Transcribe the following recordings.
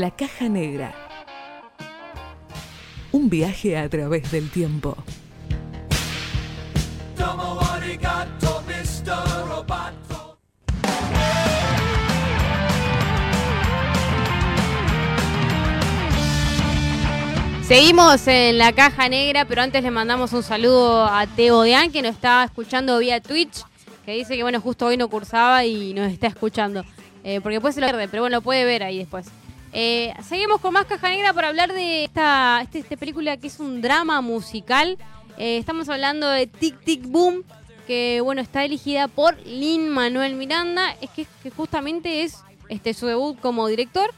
La caja negra. Un viaje a través del tiempo. Seguimos en la caja negra, pero antes le mandamos un saludo a Teo Dean, que nos está escuchando vía Twitch, que dice que bueno, justo hoy no cursaba y nos está escuchando. Eh, porque después se lo pierde, pero bueno, lo puede ver ahí después. Eh, seguimos con más caja negra para hablar de esta, este, esta película que es un drama musical. Eh, estamos hablando de Tic Tic Boom, que bueno, está elegida por Lin Manuel Miranda, es que, justamente es este, su debut como director.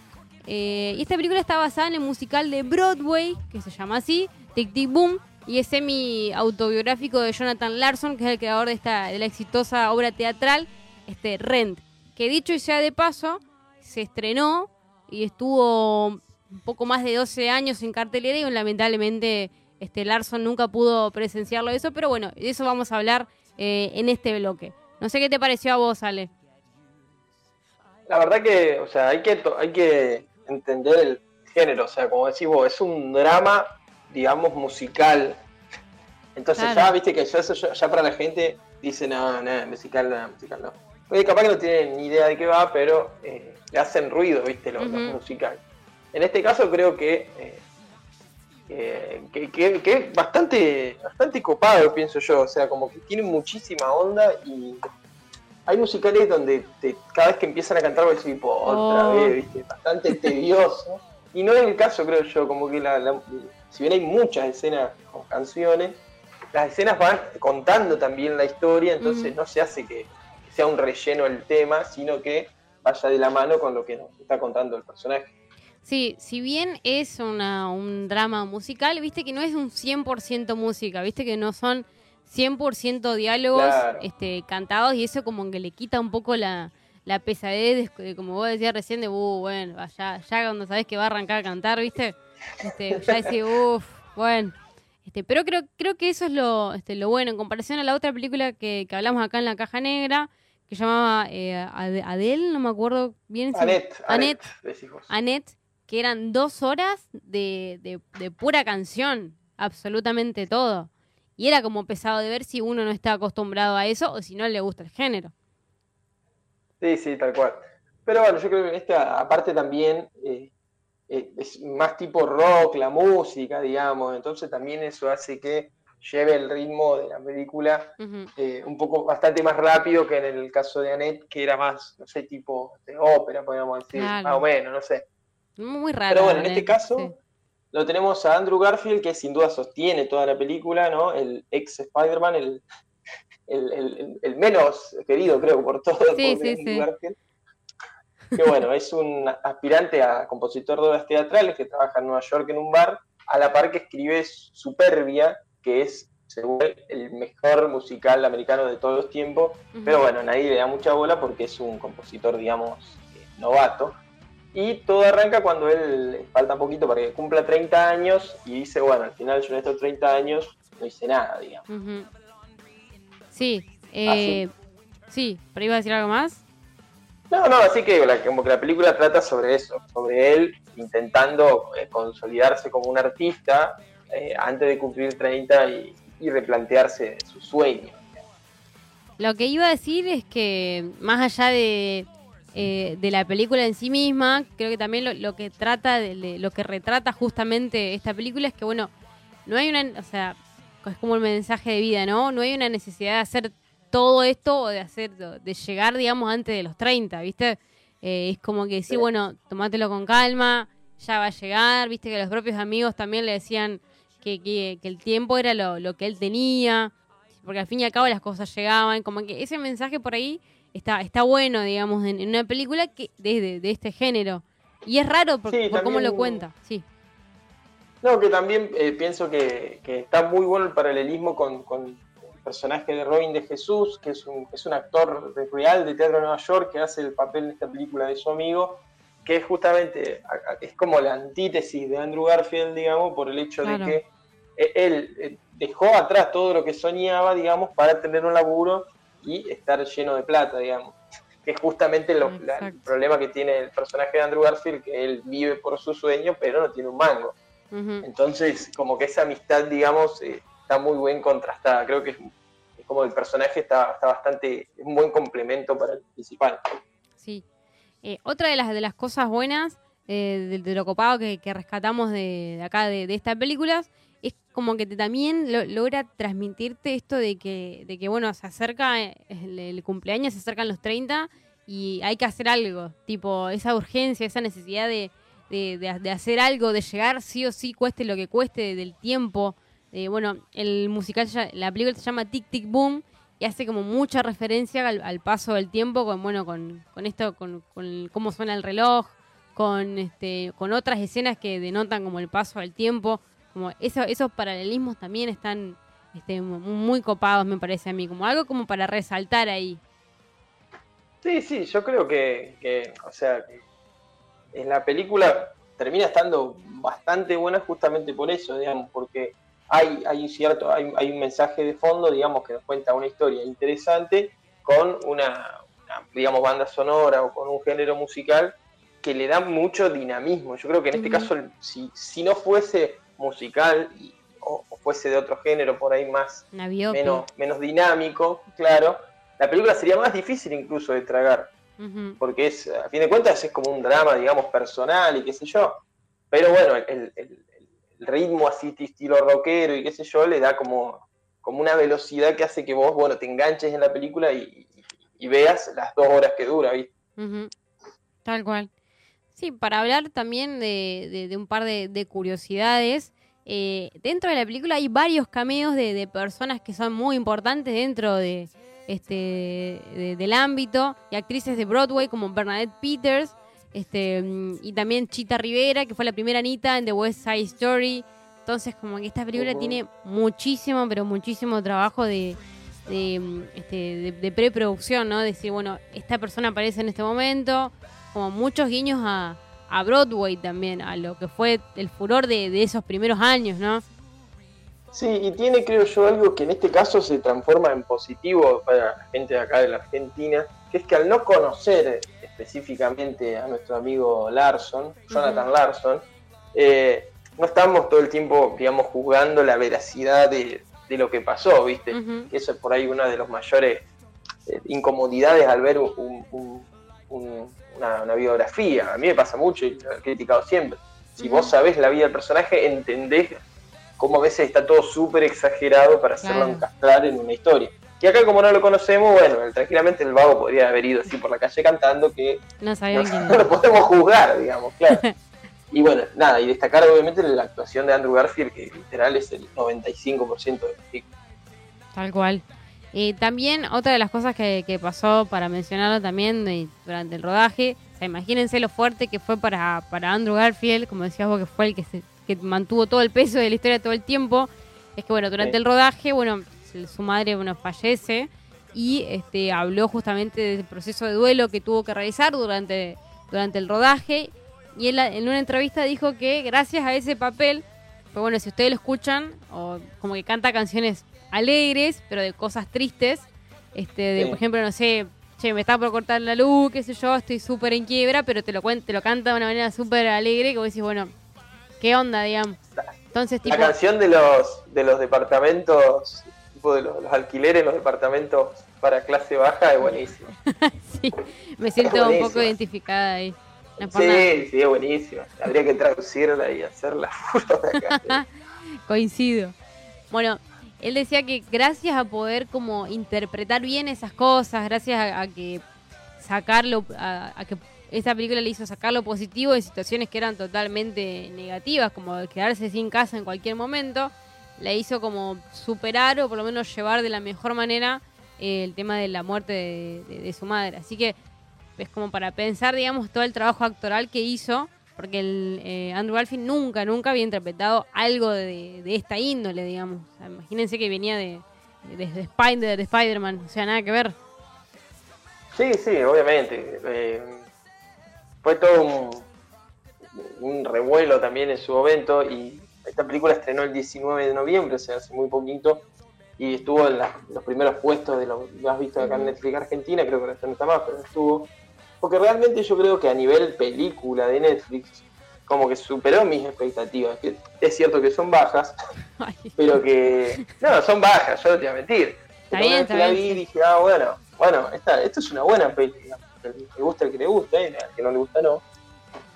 Eh, y esta película está basada en el musical de Broadway, que se llama así, Tic Tic Boom, y es semi autobiográfico de Jonathan Larson, que es el creador de esta de la exitosa obra teatral, este Rent, que dicho y sea de paso, se estrenó y estuvo un poco más de 12 años en cartelera y lamentablemente este Larson nunca pudo presenciarlo eso, pero bueno, de eso vamos a hablar eh, en este bloque. No sé qué te pareció a vos, Ale. La verdad que, o sea, hay que, hay que entender el género, o sea, como decís vos, es un drama, digamos, musical. Entonces Claro. ya, viste que ya, eso ya, para la gente dice, no, no, musical no, musical no. Oye, capaz que no tienen ni idea de qué va, pero eh, le hacen ruido, viste, los, musicales. En este caso creo que, eh, eh, que, que- que es bastante, bastante copado, pienso yo, o sea, como que tiene muchísima onda y hay musicales donde te- cada vez que empiezan a cantar vos decís, "Po, otra Oh. vez, ¿viste? bastante tedioso. Y no es el caso, creo yo, como que la, la- si bien hay muchas escenas con canciones, las escenas van contando también la historia, entonces no se hace que sea un relleno el tema, sino que vaya de la mano con lo que nos está contando el personaje. Sí, si bien es una, un drama musical, viste que no es un 100% música, viste que no son 100% diálogos Claro. este, cantados y eso como que le quita un poco la, la pesadez, de- como vos decías recién, de, uh, bueno, ya, ya cuando sabés que va a arrancar a cantar, viste, este, ya decís, uff, bueno. Este, pero creo, creo que eso es lo, este, lo bueno en comparación a la otra película que, que hablamos acá en la caja negra, que llamaba eh, Ade- Adele, no me acuerdo bien. si- decís vos. Annette, que eran dos horas de, de- de pura canción, absolutamente todo. Y era como pesado de ver si uno no está acostumbrado a eso o si no le gusta el género. Sí, sí, tal cual. Pero bueno, yo creo que en esta, aparte también, eh, eh, es más tipo rock, la música, digamos, entonces también eso hace que lleve el ritmo de la película eh, un poco bastante más rápido que en el caso de Annette, que era más, no sé, tipo de ópera, podríamos decir, Claro. más o menos, no sé. Muy raro. Pero bueno, en este caso Sí. lo tenemos a Andrew Garfield, que sin duda sostiene toda la película, ¿no? El ex Spider-Man, el, el, el- menos querido, creo, por todos. Sí, por sí, Andrew sí. Garfield. Que bueno, es un aspirante a compositor de obras teatrales que trabaja en Nueva York en un bar, a la par que escribe Superbia, que es, según él, el mejor musical americano de todos los tiempos. Pero bueno, nadie le da mucha bola porque es un compositor, digamos, eh, novato. Y todo arranca cuando él falta poquito para que cumpla 30 años y dice, bueno, al final yo en estos 30 años no hice nada, digamos. Sí, eh, sí, pero iba a decir algo más. No, no, así que la, como que la película trata sobre eso, sobre él intentando eh, consolidarse como un artista eh, antes de cumplir 30 y, y replantearse su sueño. Lo que iba a decir es que más allá de, eh, de la película en sí misma, creo que también lo, lo que trata, de, de- lo que retrata justamente esta película es que bueno, no hay una, o sea, es como un mensaje de vida, ¿no? No hay una necesidad de hacer todo esto o de hacer, de llegar, digamos, antes de los 30, ¿viste? Eh, es como que decir, Sí. bueno, tomátelo con calma, ya va a llegar, viste que los propios amigos también le decían que, que- que el tiempo era lo, lo que él tenía, porque al fin y al cabo las cosas llegaban, como que ese mensaje por ahí está, está bueno, digamos, en, en una película que de, de- de este género. Y es raro por, Sí, por cómo lo cuenta, sí. No, que también eh, pienso que, que está muy bueno el paralelismo con, con el personaje de Robin de Jesús, que es un, es un actor de- real de teatro de Nueva York que hace el papel en esta película de su amigo, que es justamente, es como la antítesis de Andrew Garfield, digamos, por el hecho Claro. de que él eh, dejó atrás todo lo que soñaba, digamos, para tener un laburo y estar lleno de plata, digamos. que es justamente lo- la- el problema que tiene el personaje de Andrew Garfield, que él vive por su sueño, pero no tiene un mango. Entonces, como que esa amistad, digamos, eh, está muy bien contrastada. Creo que es, es como el personaje está, está bastante, es un buen complemento para el principal. Sí. Eh, otra de las, de las cosas buenas eh, de, de lo copado que, que rescatamos de, de acá, de, de estas películas, como que te también lo- logra transmitirte esto de que, de que, bueno, se acerca eh, el, cumpleaños, se acercan los 30 y hay que hacer algo. Tipo, esa urgencia, esa necesidad de, de, de- hacer algo, de llegar sí o sí, cueste lo que cueste, del tiempo. Eh, bueno, el musical, la película se llama Tic Tic Boom y hace como mucha referencia al, al paso del tiempo con bueno con, con esto con, con cómo suena el reloj con este con otras escenas que denotan como el paso del tiempo como eso, esos paralelismos también están este, mu- muy copados me parece a mí como algo como para resaltar ahí Sí, sí, yo creo que, que, o sea, que en la película termina estando bastante buena justamente por eso, digamos, porque hay, hay un cierto, hay, hay un mensaje de fondo, digamos, que nos cuenta una historia interesante con una, una, digamos, banda sonora o con un género musical que le da mucho dinamismo. Yo creo que en este caso, si, si no fuese musical y- o, o fuese de otro género por ahí más menos, menos dinámico, claro, la película sería más difícil incluso de tragar, porque es, a fin de cuentas, es como un drama, digamos, personal y qué sé yo. Pero bueno, el, el- el ritmo así estilo rockero y qué sé yo, le da como, como una velocidad que hace que vos, bueno, te enganches en la película y, y veas las dos horas que dura, ¿viste? Tal cual. Sí, para hablar también de, de- de un par de, de curiosidades, eh, dentro de la película hay varios cameos de, de personas que son muy importantes dentro de este de- del ámbito y actrices de Broadway como Bernadette Peters este mm, y también Chita Rivera que fue la primera Anita en The West Side Story entonces como que esta película tiene muchísimo pero muchísimo trabajo de de, mm, este, de, de preproducción, ¿no? Decir, bueno, esta persona aparece en este momento, como muchos guiños a, a Broadway también, a lo que fue el furor de, de esos primeros años, ¿no? Sí, y tiene, creo yo, algo que en este caso se transforma en positivo para la gente de acá de la Argentina, que es que al no conocer específicamente a nuestro amigo Larson, Jonathan. Larson, eh, no estamos todo el tiempo, digamos, juzgando la veracidad de, de lo que pasó, ¿viste? Ujú. Eso es por ahí una de las mayores eh, incomodidades al ver un- un- un- una, una biografía. A mí me pasa mucho y lo he criticado siempre. Si vos sabés la vida del personaje, entendés cómo a veces está todo súper exagerado para hacerlo Claro. encastrar en una historia. Y acá como no lo conocemos, bueno, tranquilamente el vago podría haber ido así por la calle cantando que No no, no lo podemos juzgar, digamos, claro. Y bueno, nada, y destacar obviamente la actuación de Andrew Garfield, que literal es el 95% de la película. Tal cual. Eh, también otra de las cosas que, que pasó, para mencionarlo también de- durante el rodaje, o sea, imagínense lo fuerte que fue para, para Andrew Garfield, como decías vos, que fue el que, se, que mantuvo todo el peso de la historia todo el tiempo. Es que bueno, durante Sí. el rodaje, bueno, su madre bueno, fallece y este, habló justamente del proceso de duelo que tuvo que realizar durante, durante el rodaje. Y él en una entrevista dijo que gracias a ese papel, pues bueno, si ustedes lo escuchan, o como que canta canciones alegres, pero de cosas tristes. Este, de, Sí. por ejemplo, no sé, che, me está por cortar la luz, qué sé yo, estoy súper en quiebra, pero te lo, cuen- te lo canta de una manera súper alegre que vos decís, bueno, ¿qué onda, digamos? Entonces, tipo, La canción de los, de los departamentos, tipo de los, los alquileres los departamentos para clase baja es buenísima. sí, me siento un buenísimo. poco identificada ahí. No por nada. Sí, sí, es buenísima. Habría que traducirla y hacerla. Coincido. Bueno, él decía que gracias a poder como interpretar bien esas cosas, gracias a, a que sacarlo, a, a que esa película le hizo sacar lo positivo de situaciones que eran totalmente negativas, como quedarse sin casa en cualquier momento, la hizo como superar o por lo menos llevar de la mejor manera eh, el tema de la muerte de, de- de su madre. Así que es como para pensar, digamos, todo el trabajo actoral que hizo, porque el, eh, Andrew Garfield nunca, nunca había interpretado algo de, de esta índole, digamos. O sea, imagínense que venía de, de, de Spider, de Spider-Man, o sea, nada que ver. Sí, sí, obviamente. Eh, fue todo un, un revuelo también en su momento y esta película estrenó el 19 de noviembre, o sea, hace muy poquito. y estuvo en la- los primeros puestos de lo más visto acá en Netflix Argentina, creo que ahora no está más, pero estuvo. Porque realmente yo creo que a nivel película de Netflix, como que superó mis expectativas. Que es cierto que son bajas, Ay, pero que. No, son bajas, yo no te voy a mentir. Está bien, la bien, vi dije, ah, bueno, bueno, esta, esto es una buena peli. El le gusta el que le gusta, y al que no le gusta no.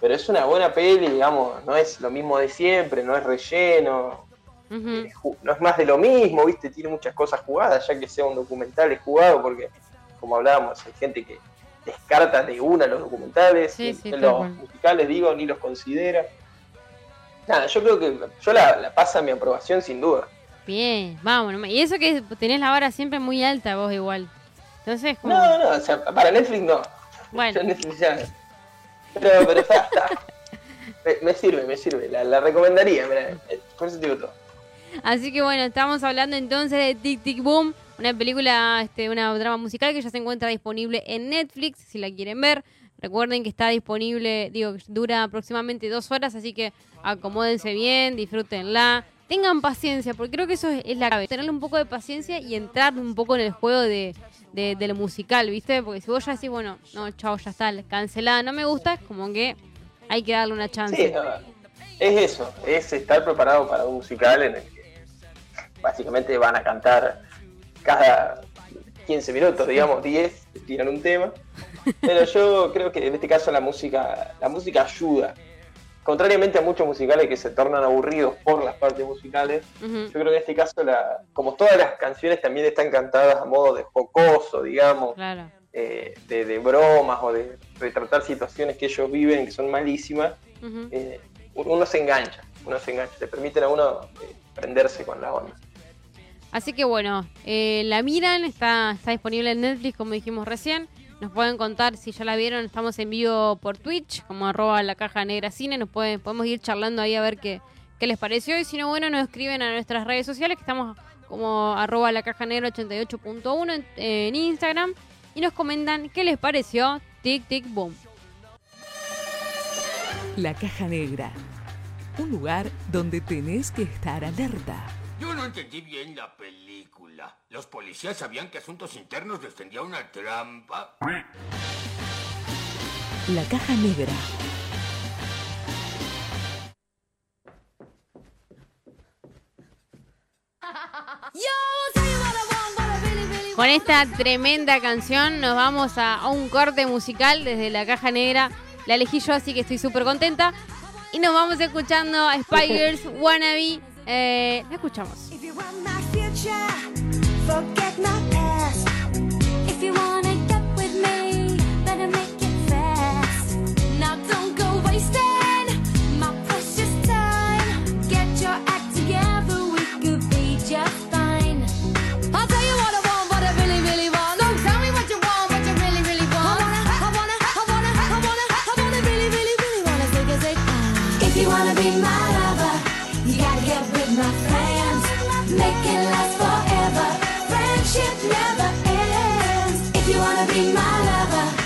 Pero es una buena peli, digamos, no es lo mismo de siempre, no es relleno, eh, no es más de lo mismo, ¿viste? Tiene muchas cosas jugadas, ya que sea un documental es jugado, porque, como hablábamos, hay gente que descarta de una los documentales, Sí, los musicales, digo, ni los considera. Nada, yo creo que yo la, la pasa mi aprobación sin duda. Bien, vamos. Y eso que tenés la vara siempre muy alta vos igual. Entonces. No, no, o sea, para Netflix no. Bueno. Netflix ya- Pero, pero está, está. Me, me sirve, me sirve, la, la recomendaría, mirá, eh, por eso digo todo. Así que bueno, estamos hablando entonces de Tic Tic Boom, una película, este, una drama musical que ya se encuentra disponible en Netflix, si la quieren ver. Recuerden que está disponible, digo, dura aproximadamente dos horas, así que acomódense bien, disfrútenla. Tengan paciencia, porque creo que eso es, la clave. Tenerle un poco de paciencia y entrar un poco en el juego de, de, de lo musical, ¿viste? Porque si vos ya decís, bueno, no, chao, ya está, cancelada, no me gusta, como que hay que darle una chance. Sí, no, es eso, es estar preparado para un musical en el que básicamente van a cantar cada 15 minutos, digamos 10, tiran un tema. Pero yo creo que en este caso la música, la música ayuda. Contrariamente a muchos musicales que se tornan aburridos por las partes musicales, yo creo que en este caso, la, como todas las canciones también están cantadas a modo de jocoso, digamos, Claro. eh, de, de bromas o de retratar situaciones que ellos viven que son malísimas, eh, uno se engancha, uno se engancha, le permiten a uno eh, prenderse con la onda. Así que bueno, eh, la miran, está, está disponible en Netflix, como dijimos recién. Nos pueden contar si ya la vieron, estamos en vivo por Twitch, como arroba la caja negra cine, nos pueden, podemos ir charlando ahí a ver qué, qué les pareció. Y si no, bueno, nos escriben a nuestras redes sociales, que estamos como arroba la caja negra 88.1 en, en Instagram, y nos comentan qué les pareció Tic Tic Boom. La caja negra. Un lugar donde tenés que estar alerta. Yo no entendí bien la película. ¿Los policías sabían que Asuntos Internos les tendía una trampa? La caja negra. Con esta tremenda canción nos vamos a, a un corte musical desde la caja negra. La elegí yo, así que estoy súper contenta. Y nos vamos escuchando a Spiders Wannabe. Eh, la escuchamos. Wanna be my lover,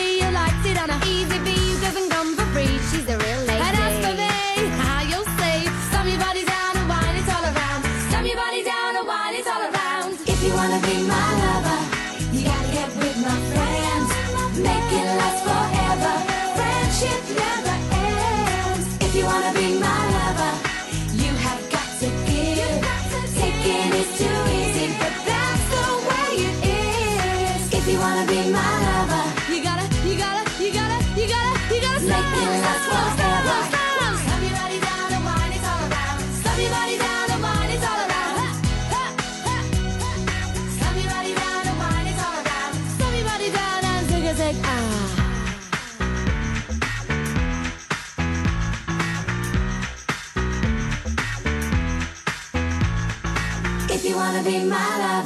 wanna be my lover, you gotta, you gotta, you gotta, you gotta, you gotta make it last forever. Stop your body down and wine, it's all around. Stop your body down and wine, it's all around. Stop your body down and wine, it's all around. Stop your body down and sec. Ah. If you wanna be my lover.